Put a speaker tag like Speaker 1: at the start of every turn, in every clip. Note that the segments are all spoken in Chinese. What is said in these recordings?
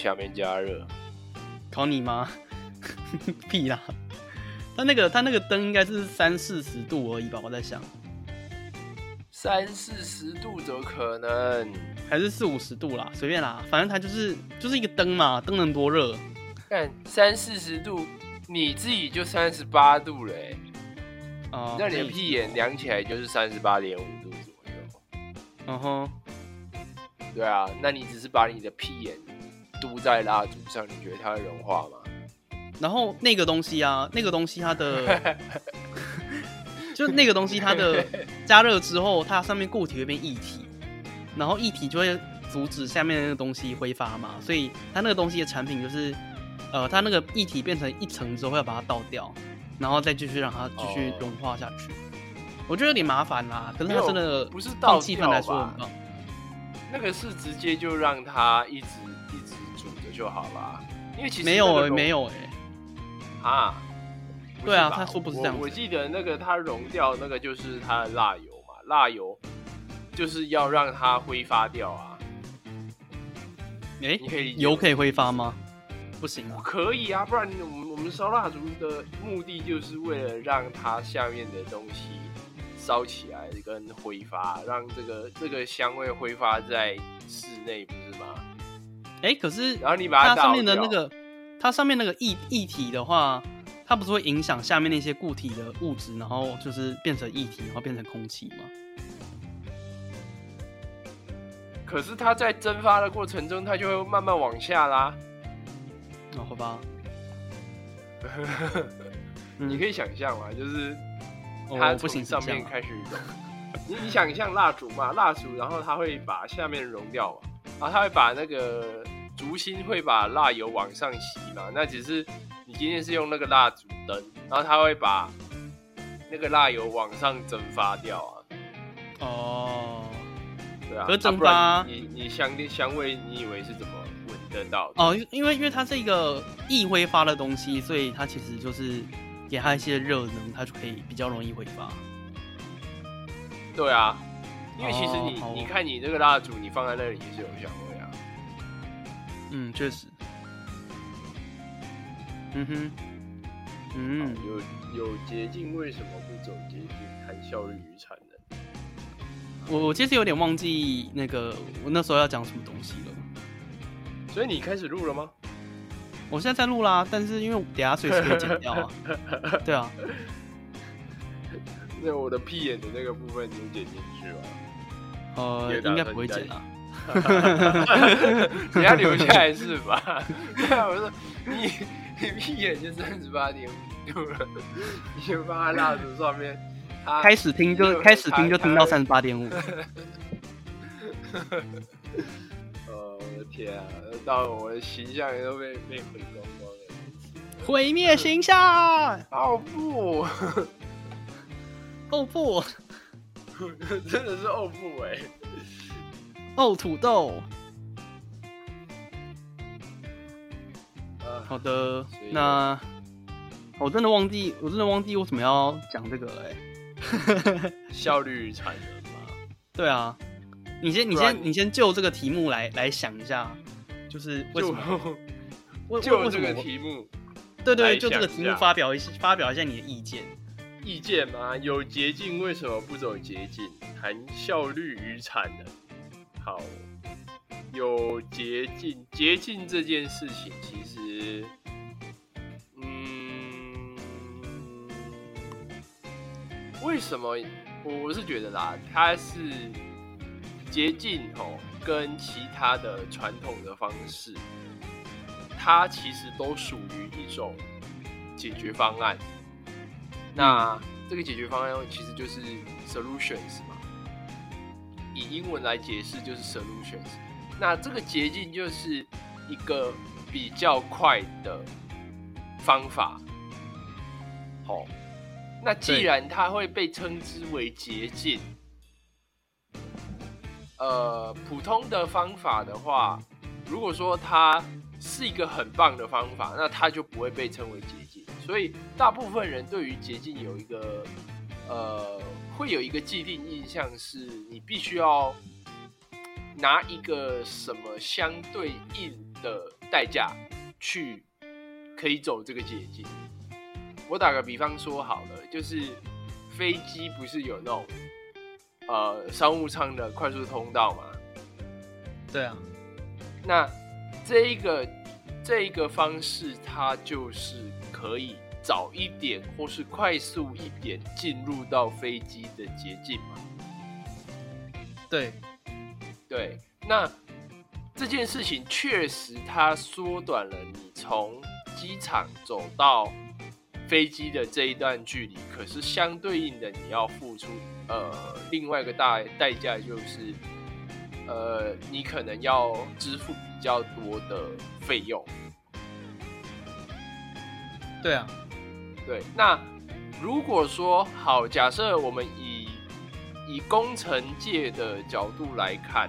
Speaker 1: 上下面加热。
Speaker 2: 考你吗？屁啦！他那个他那个灯应该是三四十度而已吧？我在想，
Speaker 1: 三四十度怎么可能？
Speaker 2: 还是四五十度啦，随便啦，反正它就是就是一个灯嘛，灯能多热？
Speaker 1: 看三四十度，你自己就三十八度嘞。
Speaker 2: 哦，
Speaker 1: 那你的屁眼量起来就是三十八点五度左右。
Speaker 2: 嗯哼，
Speaker 1: 对啊，那你只是把你的屁眼嘟在蜡烛上，你觉得它会融化吗？
Speaker 2: 然后那个东西啊，那个东西它的，就那个东西它的加热之后，它上面固体会变液体，然后液体就会阻止下面那个东西挥发嘛，所以它那个东西的产品就是，呃，它那个液体变成一层之后要把它倒掉，然后再继续让它继续融化下去。我觉得有点麻烦啦，可是它真的
Speaker 1: 不是倒
Speaker 2: 气氛来说很棒。
Speaker 1: 那个是直接就让它一直就好了，因为其实
Speaker 2: 没有哎，没有哎。
Speaker 1: 啊，
Speaker 2: 对啊，他说不是这样。
Speaker 1: 我记得那个它溶掉那个就是它的蜡油嘛，蜡油就是要让它挥发掉啊。
Speaker 2: 哎，
Speaker 1: 你可以
Speaker 2: 油可以挥发吗？不行啊。
Speaker 1: 可以啊，不然我们我们烧蜡烛的目的就是为了让它下面的东西烧起来跟挥发，让这个这个香味挥发在室内，不是吗？
Speaker 2: 哎，可是
Speaker 1: 然后你把它
Speaker 2: 上面的那个。它上面那个液液体的话，它不是会影响下面那些固体的物质，然后就是变成液体，然后变成空气吗？
Speaker 1: 可是它在蒸发的过程中，它就会慢慢往下拉。
Speaker 2: 那好吧，
Speaker 1: 你可以想象嘛，就是它从上面开始融。你你想象蜡烛嘛，蜡烛，然后它会把下面融掉嘛，然后它会把那个。烛芯会把蜡油往上吸嘛？那只是你今天是用那个蜡烛灯，然后它会把那个蜡油往上蒸发掉啊。
Speaker 2: 哦，
Speaker 1: 对啊。
Speaker 2: 可蒸发，
Speaker 1: 你你香香味，你以为是怎么闻得到？
Speaker 2: 哦，因为因为它是一个易挥发的东西，所以它其实就是给它一些热能，它就可以比较容易挥发。
Speaker 1: 对啊，因为其实你你看你这个蜡烛，你放在那里也是有香味。
Speaker 2: 嗯，确实。嗯哼，嗯，
Speaker 1: 有有捷径，为什么不走捷径？谈效率与产能。
Speaker 2: 我我其实有点忘记那个我那时候要讲什么东西了。
Speaker 1: 所以你开始录了吗？
Speaker 2: 我现在在录啦，但是因为等下随时可以剪掉啊。对啊。
Speaker 1: 那我的屁眼的那个部分你剪进去了？
Speaker 2: 呃，应该不会剪啊。
Speaker 1: 你要留下来是吧？对啊，我说你你闭眼就三十八点五度了，你就放在蜡烛上面。
Speaker 2: 开始听就开始听就听到三十八点五。
Speaker 1: 呃，我的天啊！到我的形象也都被被毁光光了。
Speaker 2: 毁灭形象！
Speaker 1: 哦不！
Speaker 2: 哦不！
Speaker 1: 真的是哦不哎！
Speaker 2: 哦，土豆。好的，那我真的忘记，我真的忘记为什么要讲这个了哎。
Speaker 1: 效率产能吗？
Speaker 2: 对啊，你先，你先，你先就这个题目来来想一下，就是为什么？
Speaker 1: 就这个题目，
Speaker 2: 对对，就这个题目发表一发表一下你的意见。
Speaker 1: 意见吗？有捷径，为什么不走捷径？谈效率与产能。好，有捷径，捷径这件事情其实，嗯，为什么？我是觉得啦，它是捷径哦，跟其他的传统的方式，它其实都属于一种解决方案。那这个解决方案其实就是 solutions 嘛。以英文来解释就是 solutions，那这个捷径就是一个比较快的方法。好，那既然它会被称之为捷径，呃，普通的方法的话，如果说它是一个很棒的方法，那它就不会被称为捷径。所以大部分人对于捷径有一个呃。会有一个既定印象，是你必须要拿一个什么相对应的代价去可以走这个捷径。我打个比方说好了，就是飞机不是有那种呃商务舱的快速通道吗？
Speaker 2: 对啊，
Speaker 1: 那这一个这一个方式，它就是可以早一点或是快速一点进入到飞机的捷径嘛？
Speaker 2: 对，
Speaker 1: 对，那这件事情确实它缩短了你从机场走到飞机的这一段距离，可是相对应的你要付出呃另外一个大代价就是。呃，你可能要支付比较多的费用。
Speaker 2: 对啊，
Speaker 1: 对。那如果说好，假设我们以以工程界的角度来看，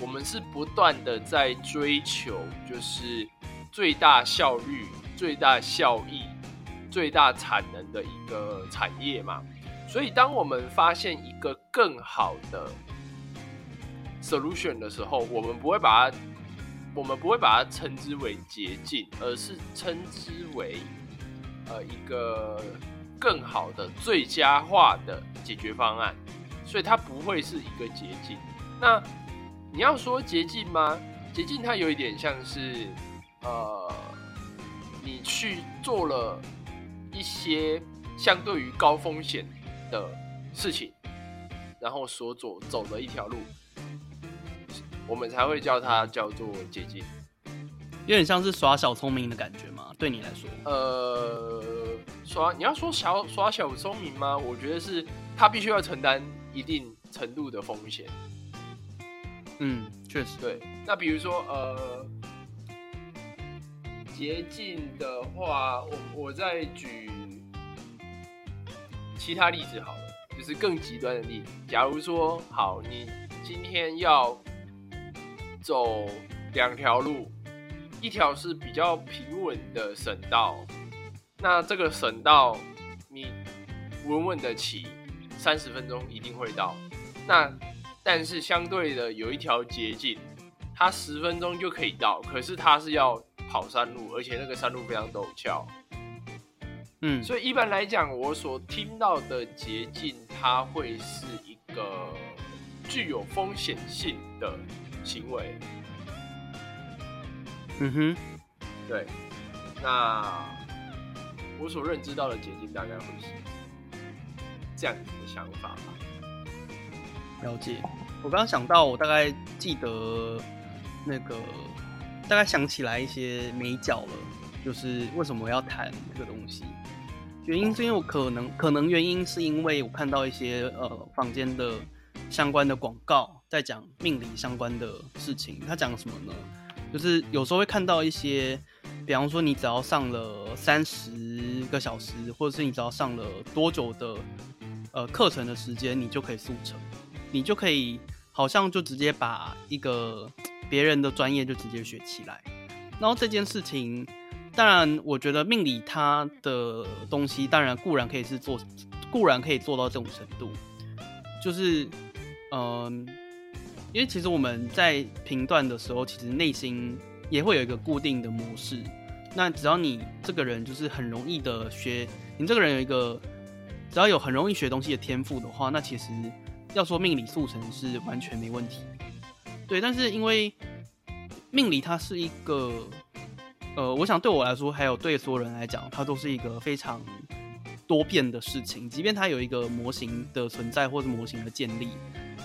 Speaker 1: 我们是不断的在追求就是最大效率、最大效益、最大产能的一个产业嘛。所以，当我们发现一个更好的。solution 的时候，我们不会把它，我们不会把它称之为捷径，而是称之为呃一个更好的最佳化的解决方案。所以它不会是一个捷径。那你要说捷径吗？捷径它有一点像是呃，你去做了一些相对于高风险的事情，然后所走走的一条路。我们才会叫它叫做捷径，
Speaker 2: 有点像是耍小聪明的感觉吗？对你来说？
Speaker 1: 呃，耍你要说小耍小聪明吗？我觉得是他必须要承担一定程度的风险。
Speaker 2: 嗯，确实
Speaker 1: 对。那比如说呃，捷径的话，我我再举其他例子好了，就是更极端的例子。假如说好，你今天要。走两条路，一条是比较平稳的省道，那这个省道你稳稳的骑，三十分钟一定会到。那但是相对的有一条捷径，它十分钟就可以到，可是它是要跑山路，而且那个山路非常陡峭。
Speaker 2: 嗯，
Speaker 1: 所以一般来讲，我所听到的捷径，它会是一个具有风险性的。行为，
Speaker 2: 嗯哼，
Speaker 1: 对，那我所认知到的捷径大概会是这样子的想法吧。
Speaker 2: 了解，我刚刚想到，我大概记得那个，大概想起来一些美角了，就是为什么要谈这个东西？原因是因为我可能，可能原因是因为我看到一些呃房间的相关的广告。在讲命理相关的事情，他讲什么呢？就是有时候会看到一些，比方说你只要上了三十个小时，或者是你只要上了多久的呃课程的时间，你就可以速成，你就可以好像就直接把一个别人的专业就直接学起来。然后这件事情，当然我觉得命理它的东西，当然固然可以是做，固然可以做到这种程度，就是嗯。因为其实我们在评断的时候，其实内心也会有一个固定的模式。那只要你这个人就是很容易的学，你这个人有一个只要有很容易学东西的天赋的话，那其实要说命理速成是完全没问题。对，但是因为命理它是一个，呃，我想对我来说，还有对所有人来讲，它都是一个非常多变的事情。即便它有一个模型的存在或者模型的建立，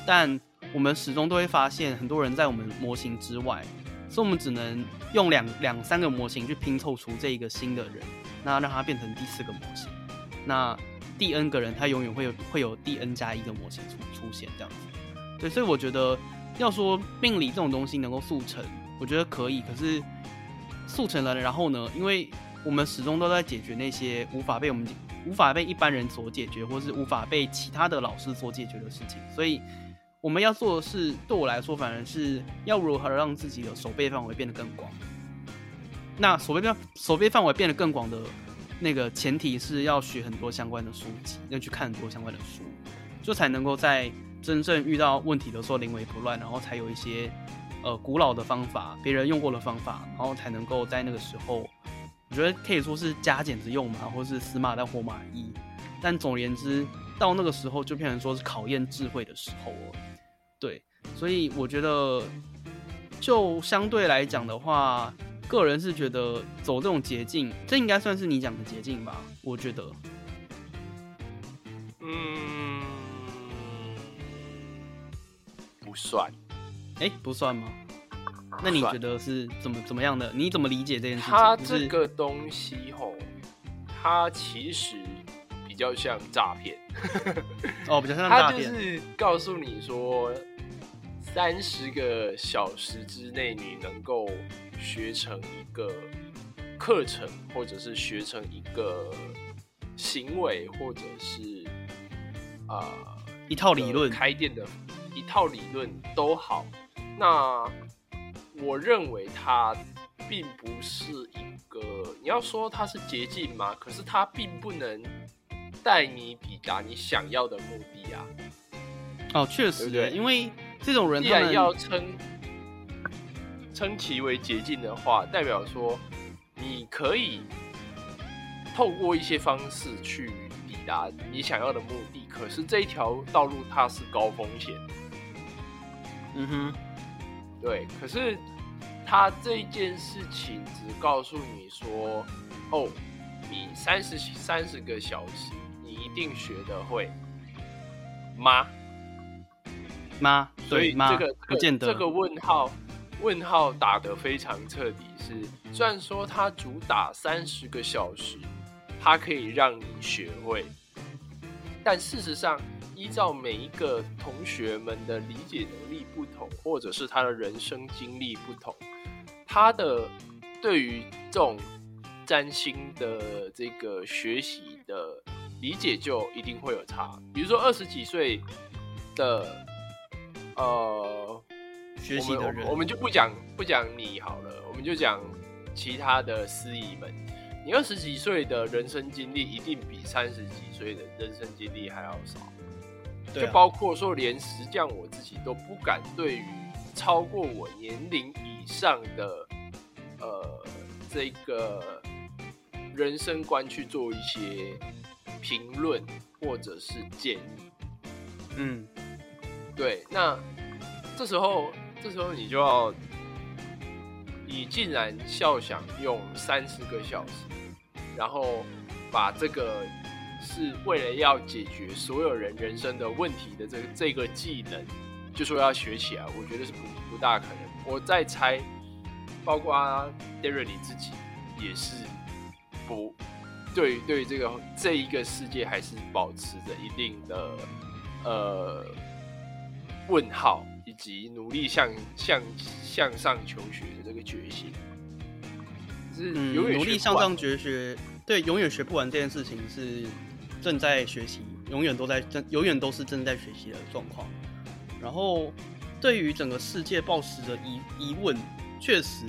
Speaker 2: 但我们始终都会发现，很多人在我们模型之外，所以我们只能用两两三个模型去拼凑出这一个新的人，那让他变成第四个模型。那第 n 个人，他永远会有会有第 n 加一个模型出出现这样子。对，所以我觉得要说命理这种东西能够速成，我觉得可以。可是速成了，然后呢？因为我们始终都在解决那些无法被我们无法被一般人所解决，或是无法被其他的老师所解决的事情，所以。我们要做的是，对我来说，反而是要如何让自己的手背范围变得更广。那手背范手背范围变得更广的那个前提是要学很多相关的书籍，要去看很多相关的书，就才能够在真正遇到问题的时候临危不乱，然后才有一些呃古老的方法，别人用过的方法，然后才能够在那个时候，我觉得可以说是加减之用嘛，或是死马当活马医。但总而言之，到那个时候就变成说是考验智慧的时候了。对，所以我觉得，就相对来讲的话，个人是觉得走这种捷径，这应该算是你讲的捷径吧？我觉得。
Speaker 1: 嗯，不算。
Speaker 2: 哎，不算吗？那你觉得是怎么怎么样的？你怎么理解这件事情？
Speaker 1: 它这个东西吼，它其实比较像诈骗。
Speaker 2: 哦，比较像诈骗。
Speaker 1: 它就是告诉你说，三十个小时之内你能够学成一个课程，或者是学成一个行为，或者是啊
Speaker 2: 一套理论，
Speaker 1: 开店的一套理论都好。那我认为它并不是一个，你要说它是捷径吗？可是它并不能带你抵达你想要的目的啊。
Speaker 2: 哦，确实，
Speaker 1: 对，
Speaker 2: 因为这种人
Speaker 1: 既然要称称其为捷径的话，代表说你可以透过一些方式去抵达你想要的目的。可是这一条道路它是高风险。
Speaker 2: 嗯哼。
Speaker 1: 对，可是他这件事情只告诉你说，哦，你三十三十个小时，你一定学得会吗？
Speaker 2: 吗？
Speaker 1: 所以这个
Speaker 2: 不见得。
Speaker 1: 这个问号问号打得非常彻底。是虽然说它主打三十个小时，它可以让你学会，但事实上。依照每一个同学们的理解能力不同，或者是他的人生经历不同，他的对于这种占星的这个学习的理解就一定会有差。比如说二十几岁的呃
Speaker 2: 学习的人，
Speaker 1: 我们就不讲不讲你好了，我们就讲其他的司仪们。你二十几岁的人生经历一定比三十几岁的人生经历还要少。就包括说，连石匠我自己都不敢对于超过我年龄以上的呃这个人生观去做一些评论或者是建议。
Speaker 2: 嗯，
Speaker 1: 对。那这时候，这时候你就要，你竟然笑想用三十个小时，然后把这个。是为了要解决所有人人生的问题的这个这个技能，就说要学起来，我觉得是不不大可能。我在猜，包括 Darry 你自己也是不对对这个这一个世界还是保持着一定的呃问号，以及努力向向向上求学的这个决心。是努
Speaker 2: 力向上求学，对，永远学不完这件事情是。正在学习，永远都在正，永远都是正在学习的状况。然后，对于整个世界暴食的疑疑问，确实，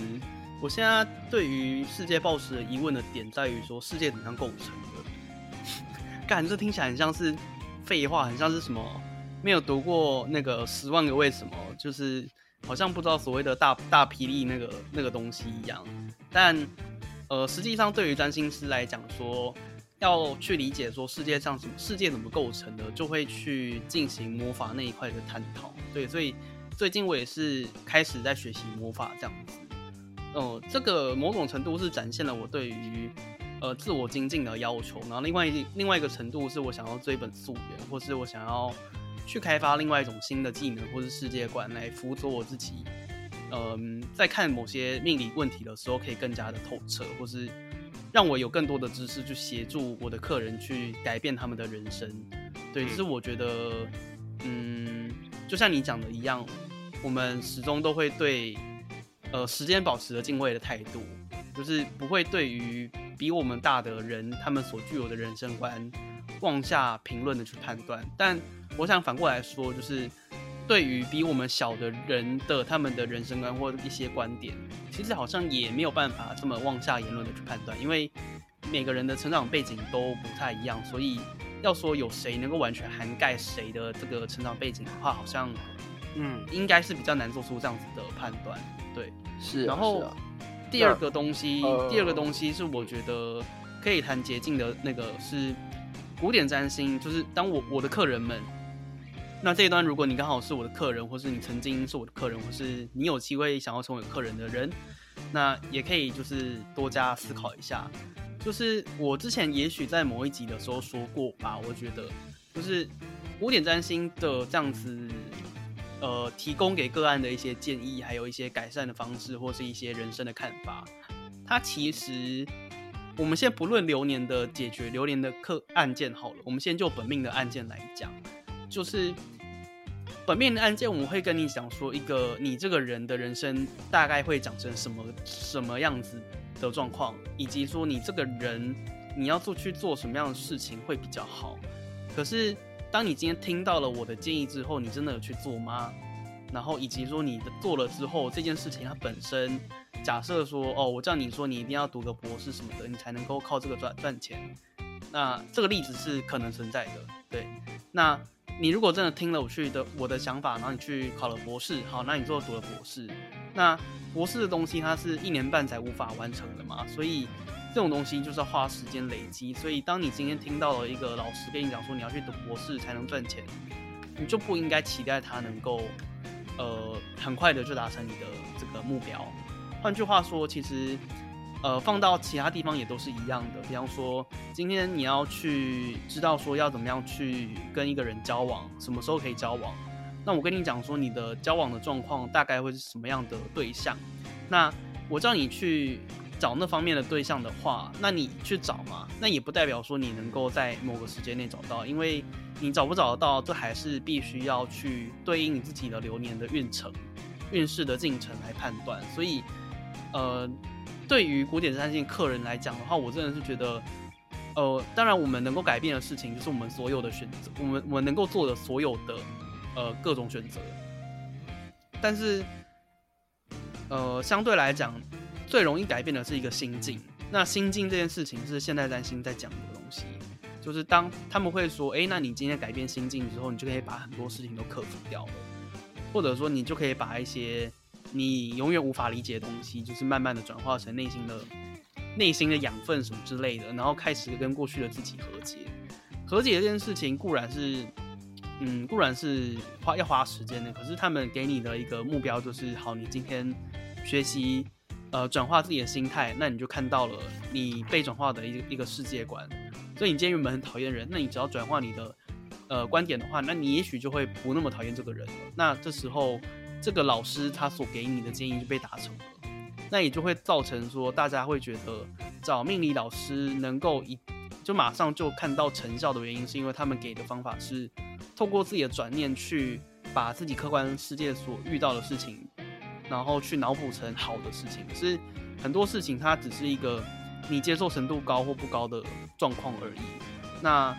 Speaker 2: 我现在对于世界暴食的疑问的点在于说，世界怎样构成的？感这听起来很像是废话，很像是什么没有读过那个《十万个为什么》，就是好像不知道所谓的大大霹雳那个那个东西一样。但，呃，实际上对于占星师来讲说。要去理解说世界上什么世界怎么构成的，就会去进行魔法那一块的探讨。对，所以最近我也是开始在学习魔法这样子。嗯，这个某种程度是展现了我对于呃自我精进的要求。然后另外一另外一个程度是我想要追本溯源，或是我想要去开发另外一种新的技能或是世界观来辅佐我自己。嗯，在看某些命理问题的时候，可以更加的透彻，或是。让我有更多的知识去协助我的客人去改变他们的人生，对，就是我觉得，嗯，就像你讲的一样，我们始终都会对，呃，时间保持着敬畏的态度，就是不会对于比我们大的人他们所具有的人生观妄下评论的去判断。但我想反过来说，就是。对于比我们小的人的他们的人生观或一些观点，其实好像也没有办法这么妄下言论的去判断，因为每个人的成长背景都不太一样，所以要说有谁能够完全涵盖谁的这个成长背景的话，好像嗯，应该是比较难做出这样子的判断。对，
Speaker 1: 是。
Speaker 2: 然后第二个东西，第二个东西是我觉得可以谈捷径的那个是古典占星，就是当我我的客人们，那这一端如果你刚好是我的客人，或是你曾经是我的客人，或是你有机会想要成为客人的人，那也可以就是多加思考一下。就是我之前也许在某一集的时候说过吧，我觉得就是古典占星的这样子，呃，提供给个案的一些建议，还有一些改善的方式，或是一些人生的看法，它其实我们先不论流年的解决流年的客案件好了，我们先就本命的案件来讲，就是本命的案件，我们会跟你讲说一个你这个人的人生大概会长成什么什么样子。的状况，以及说你这个人你要做去做什么样的事情会比较好。可是，当你今天听到了我的建议之后，你真的有去做吗？然后，以及说你的做了之后，这件事情它本身，假设说哦，我叫你说你一定要读个博士什么的，你才能够靠这个赚赚钱。那这个例子是可能存在的，对。那你如果真的听了我去的我的想法，然后你去考了博士，好，那你做读了博士，那。博士的东西，它是一年半才无法完成的嘛，所以这种东西就是要花时间累积。所以，当你今天听到了一个老师跟你讲说你要去读博士才能赚钱，你就不应该期待他能够呃很快的就达成你的这个目标。换句话说，其实呃放到其他地方也都是一样的。比方说，今天你要去知道说要怎么样去跟一个人交往，什么时候可以交往。那我跟你讲说，你的交往的状况大概会是什么样的对象？那我叫你去找那方面的对象的话，那你去找嘛？那也不代表说你能够在某个时间内找到，因为你找不找得到，这还是必须要去对应你自己的流年的运程、运势的进程来判断。所以，呃，对于古典三星客人来讲的话，我真的是觉得，呃，当然我们能够改变的事情，就是我们所有的选择，我们我们能够做的所有的。呃，各种选择，但是，呃，相对来讲，最容易改变的是一个心境。那心境这件事情是现代占星在讲的东西，就是当他们会说，哎，那你今天改变心境之后，你就可以把很多事情都克服掉了，或者说你就可以把一些你永远无法理解的东西，就是慢慢的转化成内心的内心的养分什么之类的，然后开始跟过去的自己和解。和解这件事情固然是。嗯，固然是花要花时间的，可是他们给你的一个目标就是，好，你今天学习，呃，转化自己的心态，那你就看到了你被转化的一一个世界观。所以你今天原本很讨厌人，那你只要转化你的呃观点的话，那你也许就会不那么讨厌这个人了。那这时候这个老师他所给你的建议就被达成了，那也就会造成说大家会觉得找命理老师能够一就马上就看到成效的原因，是因为他们给的方法是。透过自己的转念去把自己客观世界所遇到的事情，然后去脑补成好的事情。是很多事情它只是一个你接受程度高或不高的状况而已。那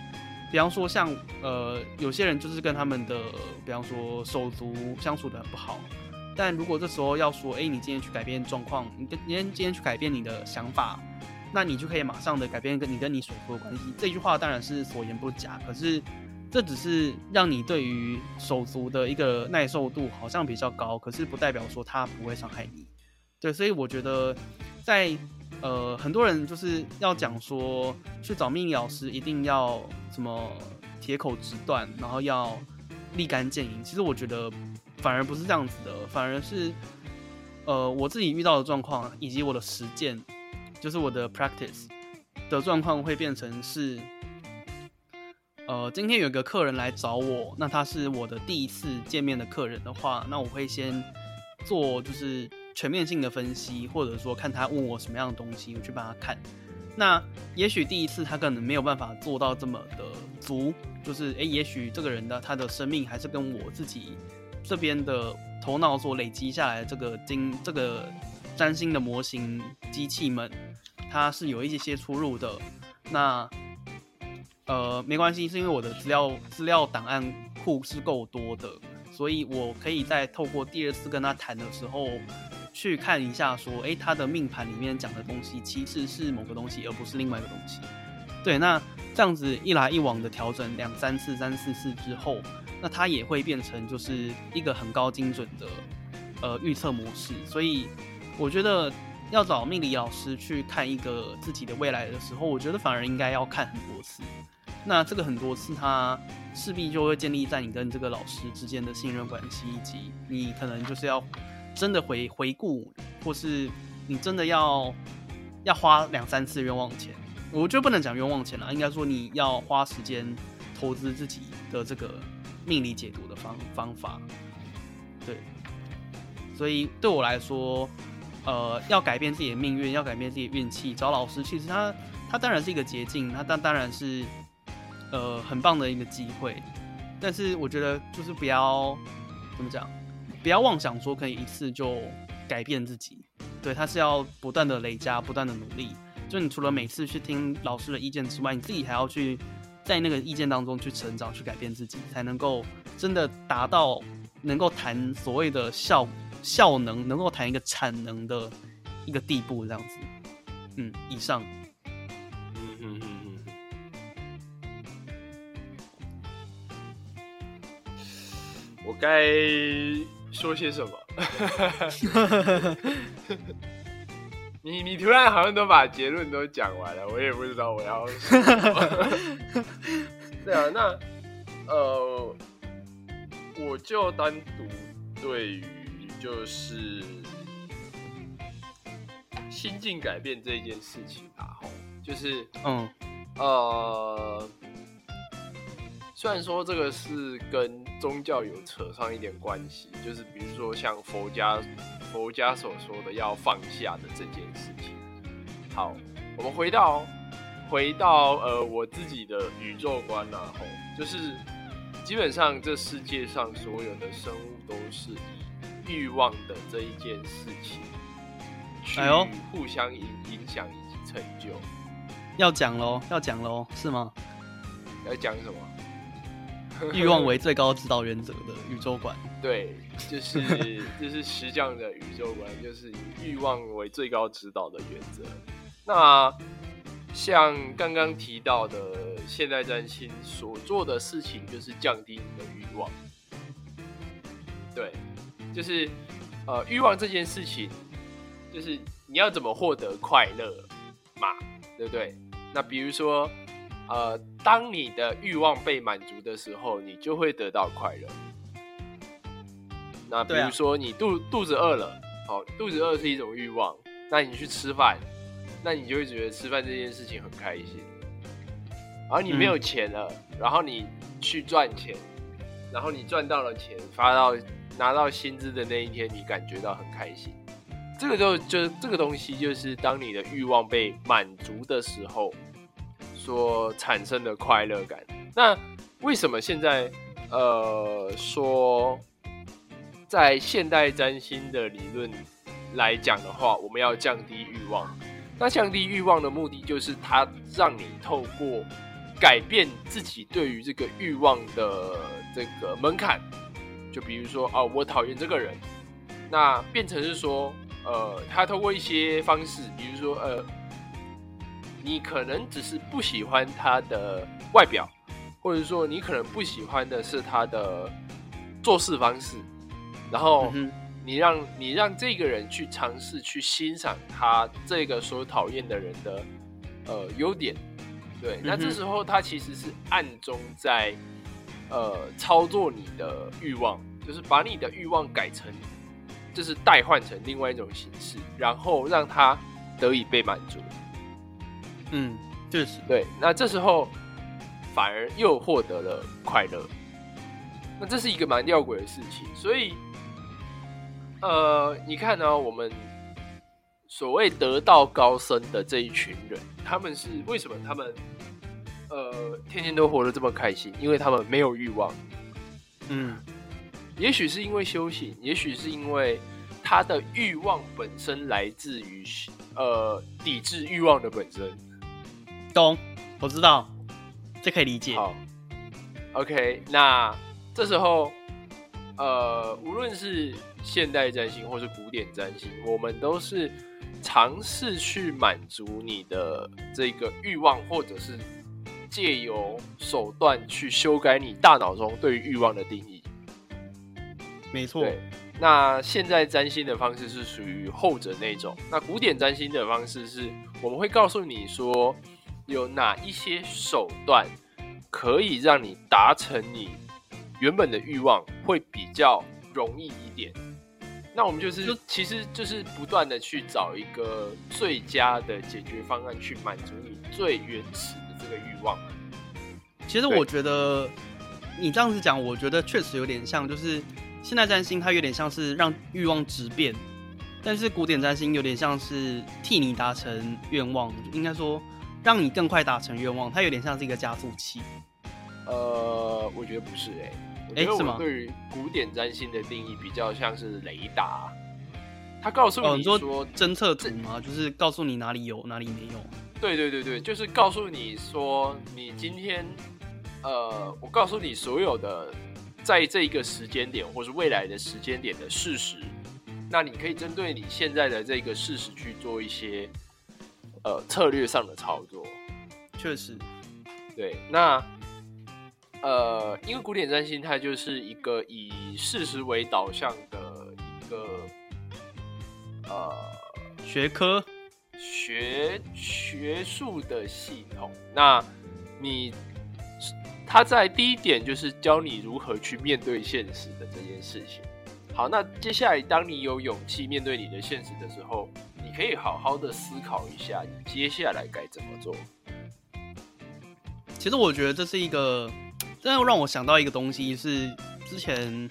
Speaker 2: 比方说像呃有些人就是跟他们的比方说手足相处的很不好，但如果这时候要说，哎，你今天去改变状况，你跟今天今天去改变你的想法，那你就可以马上的改变跟你跟你手足的关系。这句话当然是所言不假，可是。这只是让你对于手足的一个耐受度好像比较高，可是不代表说他不会伤害你。对，所以我觉得在呃很多人就是要讲说去找命理老师一定要什么铁口直断，然后要立竿见影。其实我觉得反而不是这样子的，反而是呃我自己遇到的状况以及我的实践，就是我的 practice 的状况会变成是。呃，今天有个客人来找我，那他是我的第一次见面的客人的话，那我会先做就是全面性的分析，或者说看他问我什么样的东西，我去帮他看。那也许第一次他可能没有办法做到这么的足，就是诶，也许这个人的他的生命还是跟我自己这边的头脑所累积下来这个精这个占星的模型机器们，它是有一些些出入的。那呃，没关系，是因为我的资料资料档案库是够多的，所以我可以在透过第二次跟他谈的时候，去看一下说，哎，他的命盘里面讲的东西其实是某个东西，而不是另外一个东西。对，那这样子一来一往的调整两三次、三四次之后，那它也会变成就是一个很高精准的呃预测模式。所以我觉得要找命理老师去看一个自己的未来的时候，我觉得反而应该要看很多次。那这个很多次，它势必就会建立在你跟这个老师之间的信任关系，以及你可能就是要真的回回顾，或是你真的要要花两三次冤枉钱。我就不能讲冤枉钱了，应该说你要花时间投资自己的这个命理解读的方方法。对，所以对我来说，呃，要改变自己的命运，要改变自己的运气，找老师，其实他他当然是一个捷径，他当当然是。呃，很棒的一个机会，但是我觉得就是不要怎么讲，不要妄想说可以一次就改变自己。对，他是要不断的累加，不断的努力。就你除了每次去听老师的意见之外，你自己还要去在那个意见当中去成长，去改变自己，才能够真的达到能够谈所谓的效效能，能够谈一个产能的一个地步，这样子。嗯，以上。
Speaker 1: 我该说些什么？你你突然好像都把结论都讲完了，我也不知道我要说什么。对啊，那呃，我就单独对于就是心境改变这件事情啊，吼，就是嗯呃。虽然说这个是跟宗教有扯上一点关系，就是比如说像佛家佛家所说的要放下的这件事情。好，我们回到回到呃我自己的宇宙观啊，吼，就是基本上这世界上所有的生物都是以欲望的这一件事情去互相影影响以及成就。
Speaker 2: 要讲喽，要讲喽，是吗？
Speaker 1: 要讲什么？
Speaker 2: 欲望为最高指导原则的宇宙观，
Speaker 1: 对，就是就是石匠的宇宙观，就是以欲望为最高指导的原则。那像刚刚提到的现代占星所做的事情，就是降低你的欲望。对，就是呃，欲望这件事情，就是你要怎么获得快乐嘛，对不对？那比如说。呃，当你的欲望被满足的时候，你就会得到快乐。那比如说你肚肚子饿了，好，肚子饿是一种欲望，那你去吃饭，那你就会觉得吃饭这件事情很开心。而你没有钱了，然后你去赚钱，然后你赚到了钱，发到拿到薪资的那一天，你感觉到很开心。这个就就这个东西，就是当你的欲望被满足的时候。所产生的快乐感。那为什么现在呃说，在现代占星的理论来讲的话，我们要降低欲望？那降低欲望的目的就是它让你透过改变自己对于这个欲望的这个门槛。就比如说哦，我讨厌这个人，那变成是说呃，他通过一些方式，比如说呃。你可能只是不喜欢他的外表，或者说你可能不喜欢的是他的做事方式，然后你让你让这个人去尝试去欣赏他这个所讨厌的人的呃优点，对，那这时候他其实是暗中在呃操作你的欲望，就是把你的欲望改成就是代换成另外一种形式，然后让他得以被满足。
Speaker 2: 嗯，确实
Speaker 1: 对。那这时候反而又获得了快乐，那这是一个蛮吊诡的事情。所以，呃，你看呢，我们所谓得道高僧的这一群人，他们是为什么？他们呃，天天都活得这么开心，因为他们没有欲望。
Speaker 2: 嗯，
Speaker 1: 也许是因为修行，也许是因为他的欲望本身来自于呃抵制欲望的本身。
Speaker 2: 懂，我知道，这可以理解。
Speaker 1: 好，OK，那这时候，呃，无论是现代占星或是古典占星，我们都是尝试去满足你的这个欲望，或者是借由手段去修改你大脑中对于欲望的定义。
Speaker 2: 没错，
Speaker 1: 那现在占星的方式是属于后者那种。那古典占星的方式是，我们会告诉你说，有哪一些手段可以让你达成你原本的欲望，会比较容易一点。那我们就是，其实就是不断的去找一个最佳的解决方案，去满足你最原始的这个欲望。
Speaker 2: 其实我觉得你这样子讲，我觉得确实有点像，就是现代占星它有点像是让欲望直变，但是古典占星有点像是替你达成愿望，应该说让你更快达成愿望，它有点像是一个加速器。
Speaker 1: 呃，我觉得不是哎、我觉得
Speaker 2: 诶是吗
Speaker 1: 我对于古典占星的定义比较像是雷达，它告诉
Speaker 2: 哦，
Speaker 1: 你
Speaker 2: 你说
Speaker 1: 说，
Speaker 2: 侦测图吗？就是告诉你哪里有，哪里没有。
Speaker 1: 对对对对，就是告诉你说，你今天，呃，我告诉你所有的在这一个时间点或是未来的时间点的事实，那你可以针对你现在的这个事实去做一些呃策略上的操作。
Speaker 2: 确实，
Speaker 1: 对，那呃，因为古典占星它就是一个以事实为导向的一个呃
Speaker 2: 学科
Speaker 1: 学学术的系统。那你它在第一点就是教你如何去面对现实的这件事情。好，那接下来当你有勇气面对你的现实的时候，你可以好好的思考一下，你接下来该怎么做。
Speaker 2: 其实我觉得这是一个，这又让我想到一个东西，是之前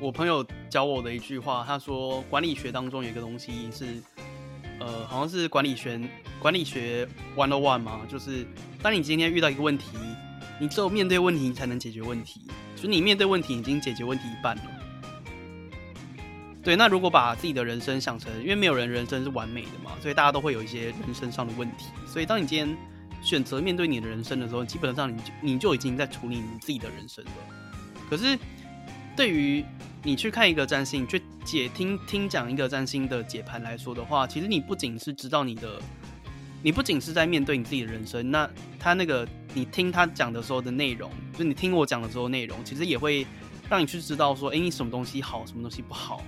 Speaker 2: 我朋友教我的一句话。他说，管理学当中有一个东西是，呃，好像是管理学管理学 one on one 嘛，就是当你今天遇到一个问题，你只有面对问题，你才能解决问题。就是你面对问题已经解决问题一半了。对，那如果把自己的人生想成，因为没有人人生是完美的嘛，所以大家都会有一些人生上的问题。所以当你今天选择面对你的人生的时候，基本上你就你就已经在处理你自己的人生了。可是对于你去看一个占星，去解听听讲一个占星的解盘来说的话，其实你不仅是知道你的，你不仅是在面对你自己的人生，那他那个你听他讲的时候的内容，就你听我讲的时候内容，其实也会让你去知道说，哎、你什么东西好，什么东西不好，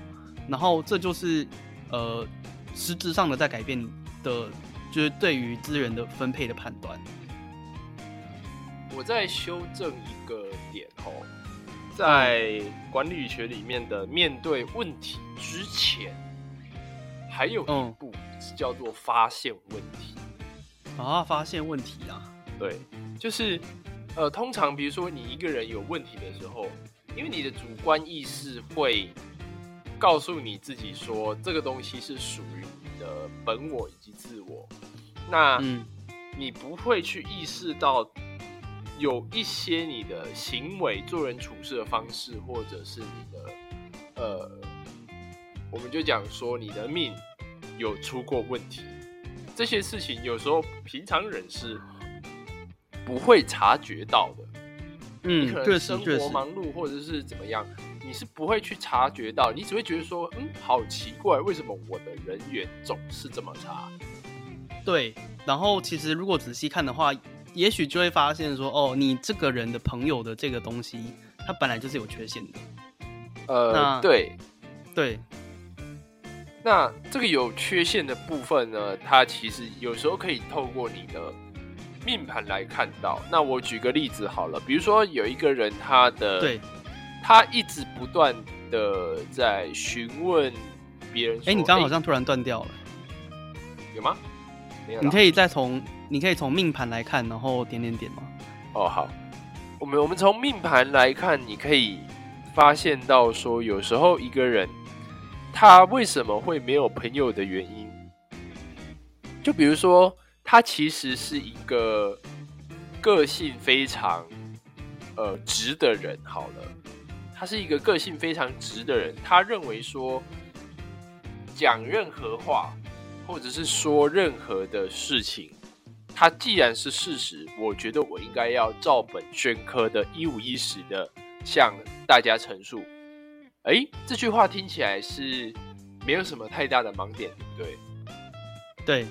Speaker 2: 然后这就是呃实质上的在改变的，就是对于资源的分配的判断。
Speaker 1: 我在修正一个点哦，在管理学里面的面对问题之前，还有一
Speaker 2: 嗯
Speaker 1: 步是叫做发现问题。
Speaker 2: 啊，发现问题啊，
Speaker 1: 对，就是呃，通常比如说你一个人有问题的时候，因为你的主观意识会告诉你自己说这个东西是属于你的本我以及自我，那
Speaker 2: 嗯，
Speaker 1: 你不会去意识到有一些你的行为、做人处事的方式，或者是你的呃，我们就讲说你的命有出过问题，这些事情有时候平常人是不会察觉到的。你可，能
Speaker 2: 嗯确实
Speaker 1: 生，活忙碌或者是怎么样，你是不会去察觉到，你只会觉得说，嗯，好奇怪，为什么我的人缘总是这么差？
Speaker 2: 对。然后其实如果仔细看的话，也许就会发现说，哦，你这个人的朋友的这个东西，它本来就是有缺陷的。
Speaker 1: 呃，对，
Speaker 2: 对，
Speaker 1: 那这个有缺陷的部分呢，它其实有时候可以透过你的命盘来看到。那我举个例子好了，比如说有一个人，他的
Speaker 2: 对，
Speaker 1: 他一直不断的在询问别人说，
Speaker 2: 哎，你刚刚好像突然断掉了，
Speaker 1: 有吗？没有，
Speaker 2: 你可以再从你可以从命盘来看，然后点点点吗？
Speaker 1: 哦，好，我们我们从命盘来看，你可以发现到说，有时候一个人他为什么会没有朋友的原因，就比如说他其实是一个个性非常呃直的人，好了，他是一个个性非常直的人，他认为说讲任何话或者是说任何的事情。他既然是事实，我觉得我应该要照本宣科的一五一十的向大家陈述。诶，这句话听起来是没有什么太大的盲点，对不对？
Speaker 2: 对，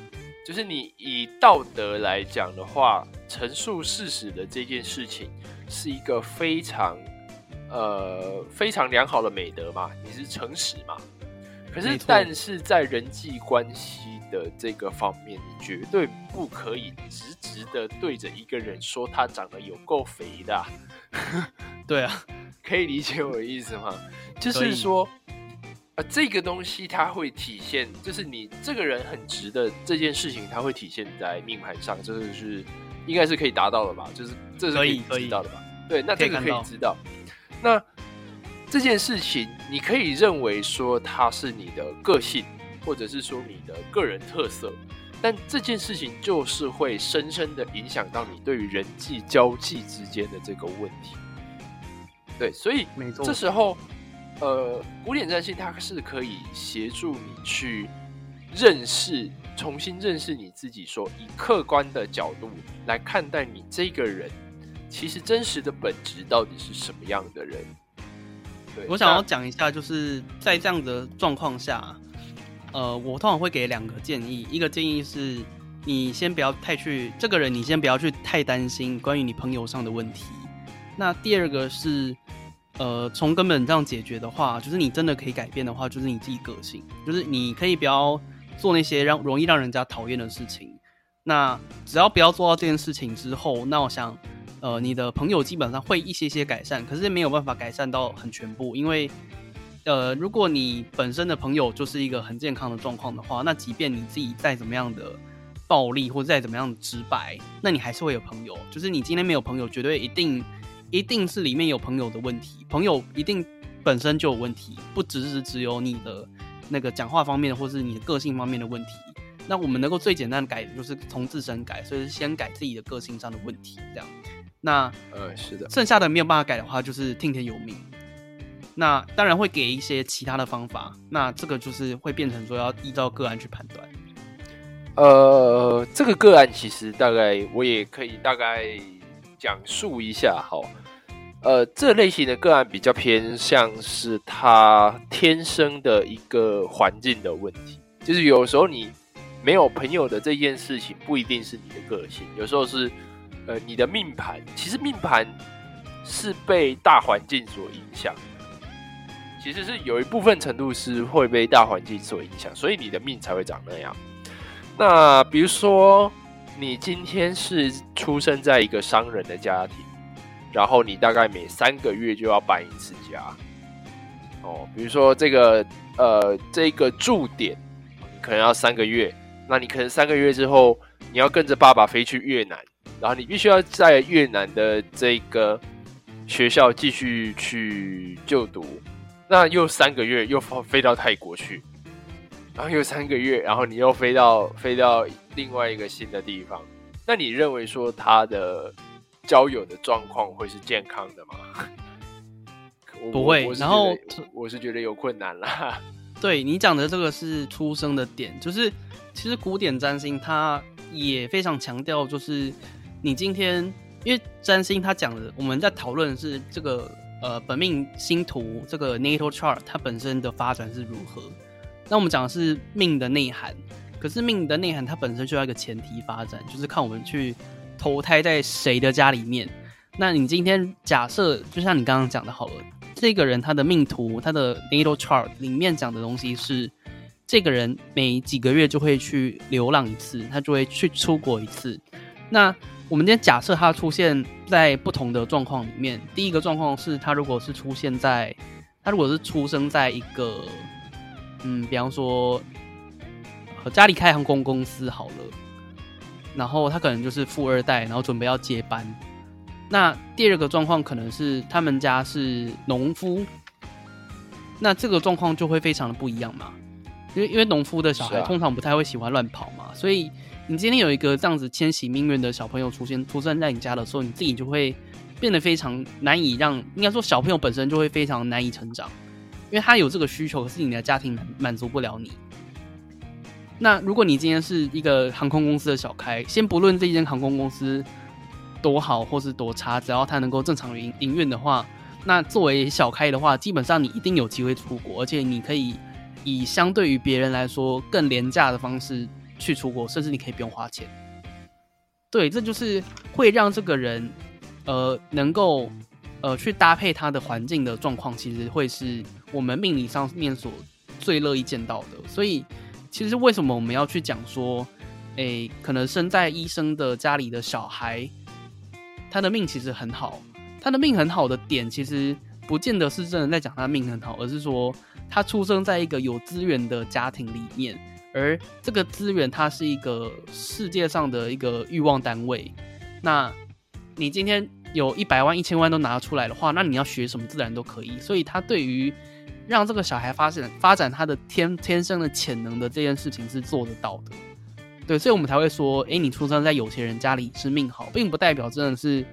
Speaker 1: 就是你以道德来讲的话，陈述事实的这件事情是一个非常呃非常良好的美德嘛，你是诚实嘛。可是，但是在人际关系的这个方面，你绝对不可以直直的对着一个人说他长得有够肥的。
Speaker 2: 对啊，
Speaker 1: 可以理解我的意思吗？就是说，呃，这个东西它会体现，就是你这个人很直的这件事情，它会体现在命盘上，这个是应该是可以达到的吧？就是这是可以知道的吧？对，那这个可以知道。那这件事情，你可以认为说它是你的个性，或者是说你的个人特色，但这件事情就是会深深的影响到你对于人际交际之间的这个问题。对，所以这时候，呃，古典占星它是可以协助你去认识、重新认识你自己，说以客观的角度来看待你这个人，其实真实的本质到底是什么样的人。
Speaker 2: 我想要讲一下，就是在这样的状况下，呃，我通常会给两个建议。一个建议是，你先不要太去这个人，你先不要去太担心关于你朋友上的问题。那第二个是，呃，从根本这样解决的话，就是你真的可以改变的话，就是你自己个性，就是你可以不要做那些让容易让人家讨厌的事情。那只要不要做到这件事情之后，那我想。呃，你的朋友基本上会一些些改善，可是没有办法改善到很全部，因为，呃，如果你本身的朋友就是一个很健康的状况的话，那即便你自己再怎么样的暴力或者再怎么样的直白，那你还是会有朋友。就是你今天没有朋友，绝对一定一定是里面有朋友的问题，朋友一定本身就有问题，不只是只有你的那个讲话方面，或是你的个性方面的问题。那我们能够最简单的改，就是从自身改，所以先改自己的个性上的问题，这样。那
Speaker 1: 呃是的，
Speaker 2: 剩下的没有办法改的话，就是听天由命。那当然会给一些其他的方法，那这个就是会变成说要依照个案去判断。
Speaker 1: 呃，这个个案其实大概我也可以大概讲述一下哈。呃，这类型的个案比较偏向是他天生的一个环境的问题，就是有时候你没有朋友的这件事情，不一定是你的个性，有时候是。呃，你的命盘其实命盘是被大环境所影响，其实是有一部分程度是会被大环境所影响，所以你的命才会长那样。那比如说，你今天是出生在一个商人的家庭，然后你大概每三个月就要搬一次家。哦，比如说这个呃，这个驻点可能要三个月，那你可能三个月之后，你要跟着爸爸飞去越南。然后你必须要在越南的这个学校继续去就读，那又三个月又飞到泰国去，然后又三个月，然后你又飞到飞到另外一个新的地方，那你认为说他的交友的状况会是健康的吗？
Speaker 2: 不会，然后
Speaker 1: 我是觉得有困难啦。
Speaker 2: 对你讲的这个是出生的点，就是其实古典占星它也非常强调就是。你今天因为占星，他讲的我们在讨论是这个呃本命星图这个 natal chart 它本身的发展是如何。那我们讲的是命的内涵，可是命的内涵它本身就要一个前提发展，就是看我们去投胎在谁的家里面。那你今天假设就像你刚刚讲的好了，这个人他的命图他的 natal chart 里面讲的东西是，这个人每几个月就会去流浪一次，他就会去出国一次。那我们今天假设他出现在不同的状况里面，第一个状况是他如果是出现在，他如果是出生在一个，嗯，比方说，家里开航空公司好了，然后他可能就是富二代，然后准备要接班。那第二个状况可能是他们家是农夫，那这个状况就会非常的不一样嘛，因为因为农夫的小孩通常不太会喜欢乱跑嘛，所以。你今天有一个这样子迁徙命运的小朋友出现出生在你家的时候，你自己就会变得非常难以让，应该说小朋友本身就会非常难以成长，因为他有这个需求，可是你的家庭满足不了你。那如果你今天是一个航空公司的小开，先不论这间航空公司多好或是多差，只要它能够正常营营运的话，那作为小开的话，基本上你一定有机会出国，而且你可以以相对于别人来说更廉价的方式。去出国，甚至你可以不用花钱。对，这就是会让这个人呃能够呃去搭配他的环境的状况，其实会是我们命理上面所最乐意见到的。所以，其实为什么我们要去讲说，诶，可能生在医生的家里的小孩，他的命其实很好，他的命很好的点，其实不见得是真的在讲他命很好，而是说他出生在一个有资源的家庭里面。而这个资源，它是一个世界上的一个欲望单位。那你今天有一百万、一千万都拿出来的话，那你要学什么自然都可以。所以，他对于让这个小孩发展发展他的天天生的潜能的这件事情是做得到的。对，所以我们才会说，诶，你出生在有钱人家里是命好，并不代表真的是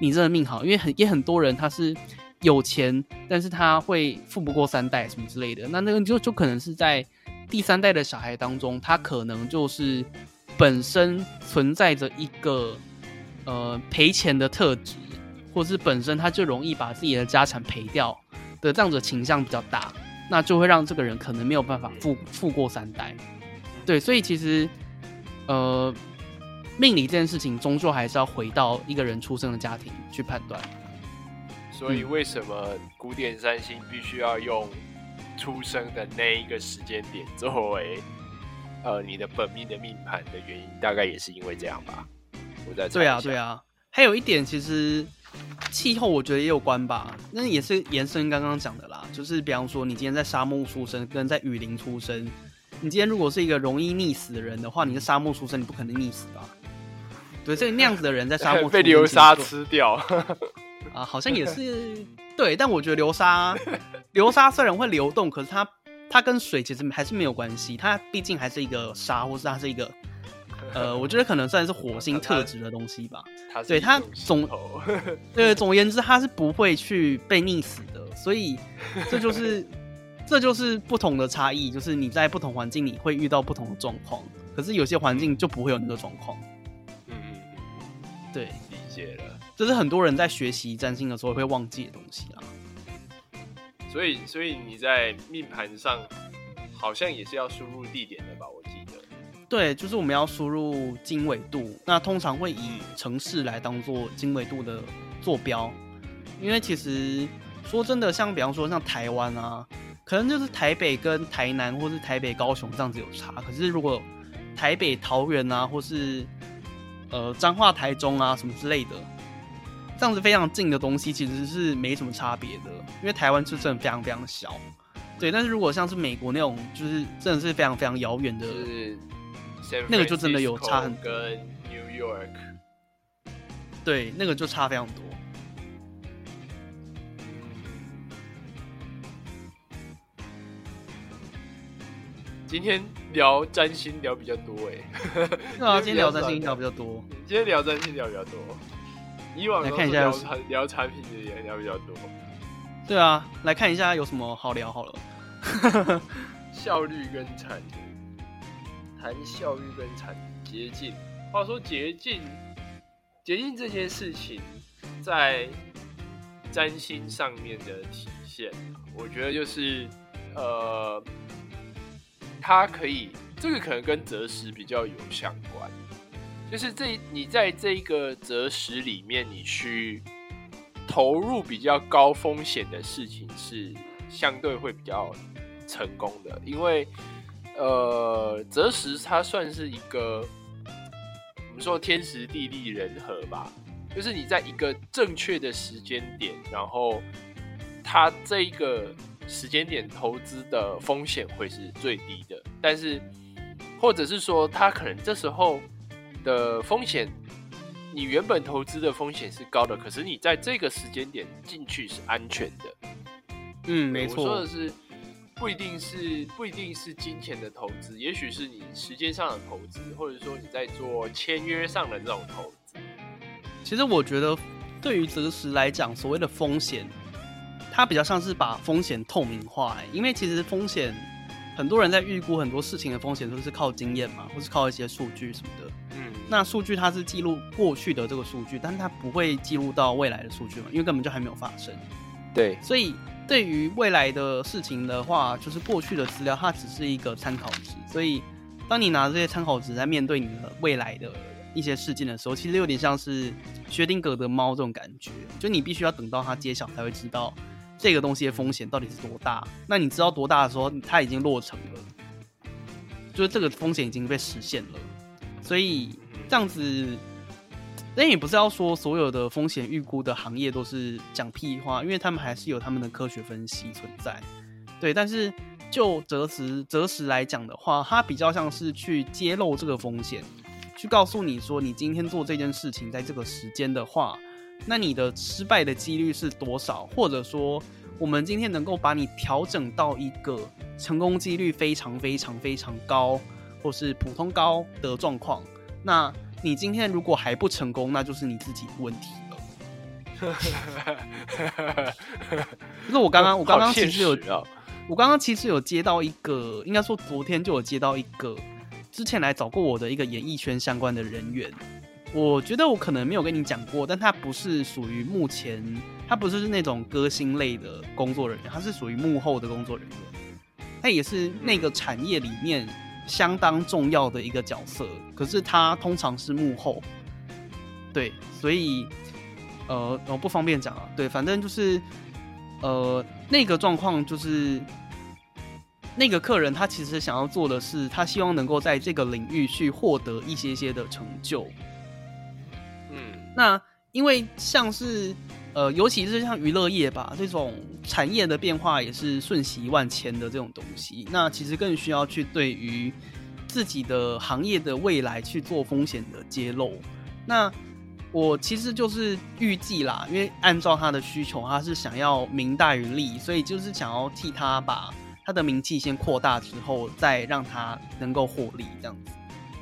Speaker 2: 你真的命好，因为很也很多人他是有钱，但是他会富不过三代什么之类的。那那个就就可能是在。第三代的小孩当中，他可能就是本身存在着一个呃赔钱的特质，或是本身他就容易把自己的家产赔掉的这样子倾向比较大，那就会让这个人可能没有办法富富过三代。对，所以其实呃命理这件事情，终究还是要回到一个人出生的家庭去判断。
Speaker 1: 所以为什么古典三星必须要用？出生的那一个时间点作为呃你的本命的命盘的原因，大概也是因为这样吧。我在
Speaker 2: 对啊对啊，还有一点其实气候我觉得也有关吧。那也是延伸刚刚讲的啦，就是比方说你今天在沙漠出生，跟在雨林出生，你今天如果是一个容易溺死的人的话，你在沙漠出生，你不可能溺死吧？对，这个那样子的人在沙漠
Speaker 1: 被流沙吃掉
Speaker 2: 啊，好像也是。对，但我觉得流沙，流沙虽然会流动，可是它它跟水其实还是没有关系。它毕竟还是一个沙，或是它是一个，呃，我觉得可能算是火星特质的东西吧。对它总，对总而言之，它是不会去被溺死的。所以这就是这就是不同的差异，就是你在不同环境里会遇到不同的状况，可是有些环境就不会有那个状况。嗯嗯嗯，对，
Speaker 1: 理解了。
Speaker 2: 这是很多人在学习占星的时候会忘记的东西啊。
Speaker 1: 所以，所以你在命盘上好像也是要输入地点的吧？我记得。
Speaker 2: 对，就是我们要输入经纬度，那通常会以城市来当做经纬度的坐标。因为其实说真的，像比方说像台湾啊，可能就是台北跟台南，或是台北高雄这样子有差。可是如果台北桃园啊，或是呃彰化台中啊什么之类的。这样子非常近的东西其实是没什么差别的，因为台湾是真的非常非常小，对。但是如果像是美国那种，就是真的是非常非常遥远的，那个就真的有差很
Speaker 1: 跟 New York，
Speaker 2: 对，那个就差非常多。
Speaker 1: 今天聊占星聊比较多哎，
Speaker 2: 对啊，今天聊占星聊比较多，
Speaker 1: 今天聊占星聊比较多。以往
Speaker 2: 来看一下
Speaker 1: 聊产聊产品的也聊比较多，
Speaker 2: 对啊，来看一下有什么好聊好了。
Speaker 1: 效率跟产谈效率跟产捷径。话说捷径，捷径这件事情在占星上面的体现，我觉得就是呃，它可以这个可能跟择时比较有相关。就是这，你在这一个择时里面，你去投入比较高风险的事情，是相对会比较成功的。因为，呃，择时它算是一个我们说天时地利人和吧，就是你在一个正确的时间点，然后它这一个时间点投资的风险会是最低的。但是，或者是说，它可能这时候。的风险，你原本投资的风险是高的，可是你在这个时间点进去是安全的。
Speaker 2: 嗯，没错。
Speaker 1: 我说的是，不一定是不一定是金钱的投资，也许是你时间上的投资，或者说你在做签约上的这种投资。
Speaker 2: 其实我觉得，对于择时来讲，所谓的风险，它比较像是把风险透明化。因为其实风险，很多人在预估很多事情的风险都是靠经验嘛，或是靠一些数据什么的。嗯那数据它是记录过去的这个数据，但是它不会记录到未来的数据嘛？因为根本就还没有发生。
Speaker 1: 对，
Speaker 2: 所以对于未来的事情的话，就是过去的资料它只是一个参考值。所以当你拿这些参考值在面对你的未来的一些事件的时候，其实有点像是薛定谔的猫这种感觉，就你必须要等到它揭晓才会知道这个东西的风险到底是多大。那你知道多大的时候，它已经落成了，就是这个风险已经被实现了。所以这样子，但也不是要说所有的风险预估的行业都是讲屁话，因为他们还是有他们的科学分析存在。对，但是就择时择时来讲的话，它比较像是去揭露这个风险。去告诉你说，你今天做这件事情，在这个时间的话，那你的失败的几率是多少？或者说，我们今天能够把你调整到一个成功几率非常非常非常高，或是普通高的状况，那你今天如果还不成功，那就是你自己的问题了。就是我刚刚，我刚刚其实有，我刚刚其实有接到一个，应该说昨天就有接到一个。之前来找过我的一个演艺圈相关的人员，我觉得我可能没有跟你讲过，但他不是属于目前，他不是那种歌星类的工作人员，他是属于幕后的工作人员，他也是那个产业里面相当重要的一个角色，可是他通常是幕后，对，所以呃，我不方便讲啊，对，反正就是呃，那个状况就是。那个客人他其实想要做的是，他希望能够在这个领域去获得一些些的成就。嗯，那因为像是呃，尤其是像娱乐业吧，这种产业的变化也是瞬息万千的这种东西，那其实更需要去对于自己的行业的未来去做风险的揭露。那我其实就是预计啦，因为按照他的需求，他是想要名大于利，所以就是想要替他把。他的名气先扩大之后，再让他能够获利，这样子。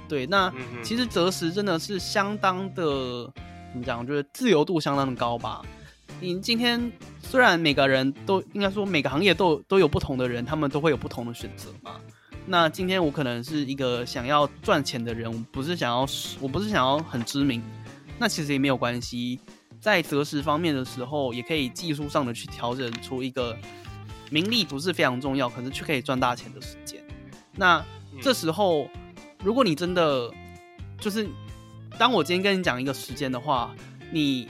Speaker 2: 对，那其实择时真的是相当的，怎么讲？就是自由度相当的高吧。你今天虽然每个人都应该说每个行业都都有不同的人，他们都会有不同的选择嘛。那今天我可能是一个想要赚钱的人，我不是想要，我不是想要很知名。那其实也没有关系，在择时方面的时候，也可以技术上的去调整出一个。名利不是非常重要，可是却可以赚大钱的时间。那这时候，如果你真的就是，当我今天跟你讲一个时间的话，你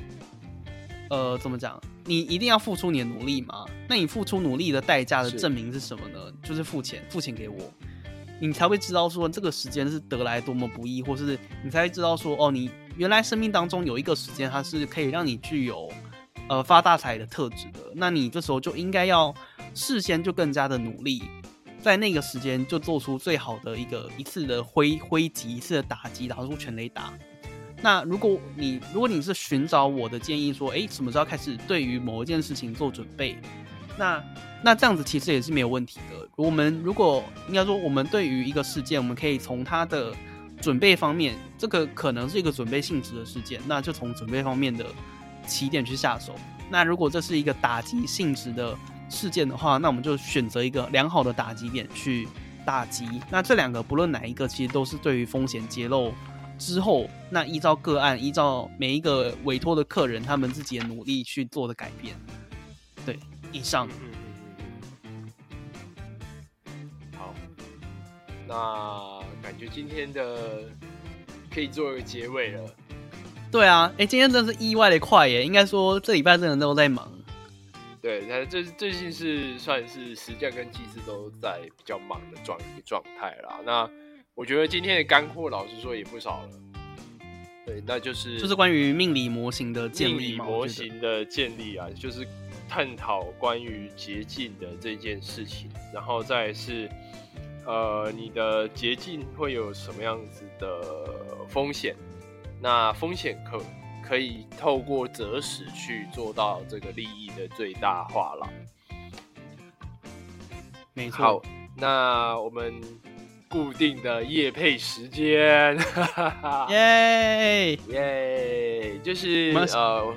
Speaker 2: 呃怎么讲？你一定要付出你的努力吗？那你付出努力的代价的证明是什么呢？就是付钱，付钱给我，你才会知道说这个时间是得来多么不易，或是你才会知道说哦，你原来生命当中有一个时间，它是可以让你具有呃发大财的特质的。那你这时候就应该要。事先就更加的努力，在那个时间就做出最好的一个一次的挥挥击，一次的打击，打出全雷打。那如果你如果你是寻找我的建议，说，哎，什么时候开始对于某一件事情做准备？那那这样子其实也是没有问题的。我们如果应该说，我们对于一个事件，我们可以从它的准备方面，这个可能是一个准备性质的事件，那就从准备方面的起点去下手。那如果这是一个打击性质的，事件的话，那我们就选择一个良好的打击点去打击。那这两个不论哪一个，其实都是对于风险揭露之后，那依照个案，依照每一个委托的客人他们自己的努力去做的改变。对，以上。
Speaker 1: 好，那感觉今天的可以做一个结尾了。
Speaker 2: 对啊，哎，今天真的是意外的快耶！应该说这礼拜真的都在忙。
Speaker 1: 对，他最最近是算是实践跟祭祀都在比较忙的状一个状态啦。那我觉得今天的干货，老实说也不少了。对，那就是
Speaker 2: 就是关于命理模型的建立，
Speaker 1: 命理模型的建立啊，就是探讨关于捷径的这件事情，然后再是呃，你的捷径会有什么样子的风险？那风险可。可以透过择时去做到这个利益的最大化了。
Speaker 2: 没错。
Speaker 1: 好，那我们固定的夜配时间，
Speaker 2: 耶
Speaker 1: 耶，就是呃，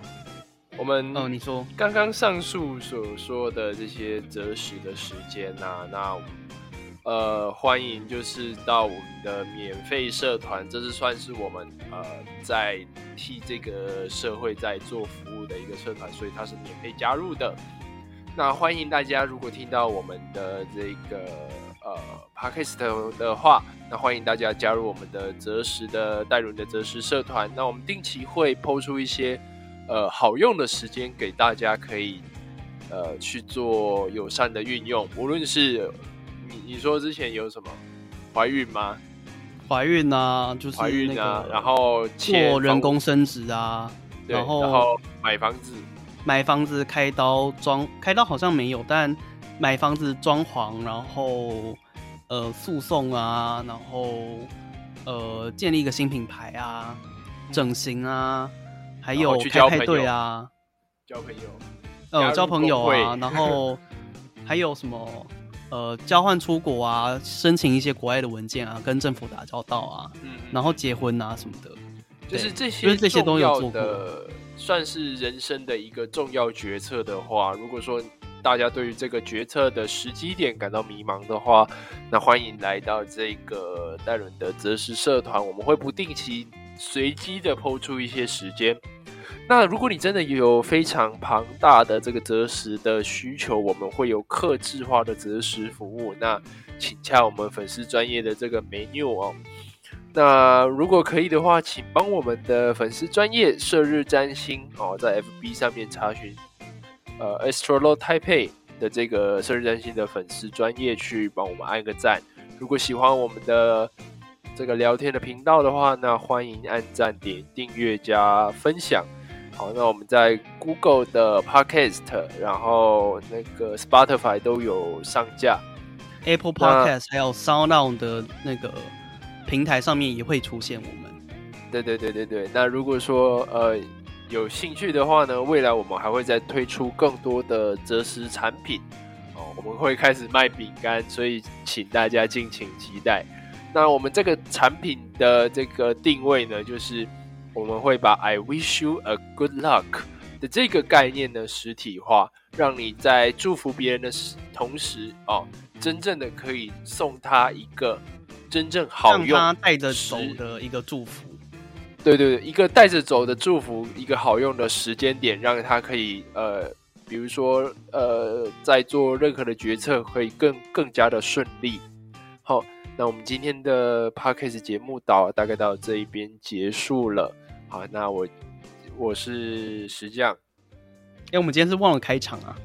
Speaker 1: 我们
Speaker 2: 哦，你说
Speaker 1: 刚刚上述所说的这些择时的时间呐，那。呃，欢迎就是到我们的免费社团，这是算是我们呃在替这个社会在做服务的一个社团，所以它是免费加入的。那欢迎大家，如果听到我们的这个呃 podcast 的话，那欢迎大家加入我们的择时的戴伦的择时社团。那我们定期会抛出一些呃好用的时间给大家，可以呃去做友善的运用。无论是你你说之前有什么怀孕吗？
Speaker 2: 怀孕啊，就是
Speaker 1: 怀孕
Speaker 2: 啊，
Speaker 1: 然后
Speaker 2: 做人工生殖啊，
Speaker 1: 然
Speaker 2: 后
Speaker 1: 买房子。
Speaker 2: 买房子开刀装开刀好像没有，但买房子装潢，然后呃诉讼啊，然后呃建立一个新品牌啊，整形啊，还有开派对啊，
Speaker 1: 交朋友，
Speaker 2: 呃交朋友啊，然后 还有什么呃交换出国啊，申请一些国外的文件啊，跟政府打交道啊，嗯然后结婚啊什么的，
Speaker 1: 就是这些，
Speaker 2: 因为这些都有做过。
Speaker 1: 算是人生的一个重要决策的话，如果说大家对于这个决策的时机点感到迷茫的话，那欢迎来到这个戴伦的择时社团，我们会不定期随机的抛出一些时间。那如果你真的有非常庞大的这个择时的需求，我们会有克制化的择时服务，那请洽我们粉丝专业的这个 menu 哦。那如果可以的话，请帮我们的粉丝专业射日占星哦，在 FB 上面查询呃 Astrolog Taipei 的这个射日占星的粉丝专业去帮我们按个赞。如果喜欢我们的这个聊天的频道的话，那欢迎按赞、点订阅加分享。好，那我们在 Google 的 Podcast，然后那个 Spotify 都有上架
Speaker 2: ，Apple Podcast 还有 SoundOn 的那个。平台上面也会出现我们，
Speaker 1: 对对对对对。那如果说呃有兴趣的话呢，未来我们还会再推出更多的择时产品哦，我们会开始卖饼干，所以请大家敬请期待。那我们这个产品的这个定位呢，就是我们会把 I wish you a good luck 的这个概念呢实体化，让你在祝福别人的同时哦，真正的可以送他一个。真正好用，
Speaker 2: 他带着走的一个祝福，
Speaker 1: 对对对，一个带着走的祝福，一个好用的时间点，让他可以呃，比如说呃，在做任何的决策可以更更加的顺利。好，那我们今天的 podcast 节目到大概到这一边结束了。好，那我我是石匠，
Speaker 2: 哎，我们今天是忘了开场啊，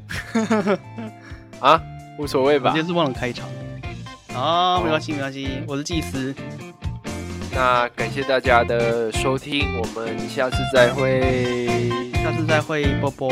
Speaker 1: 啊，无所谓吧，
Speaker 2: 今天是忘了开场。哦，没关系，没关系，我是祭司。
Speaker 1: 那感谢大家的收听，我们下次再会，
Speaker 2: 下次再会，波波。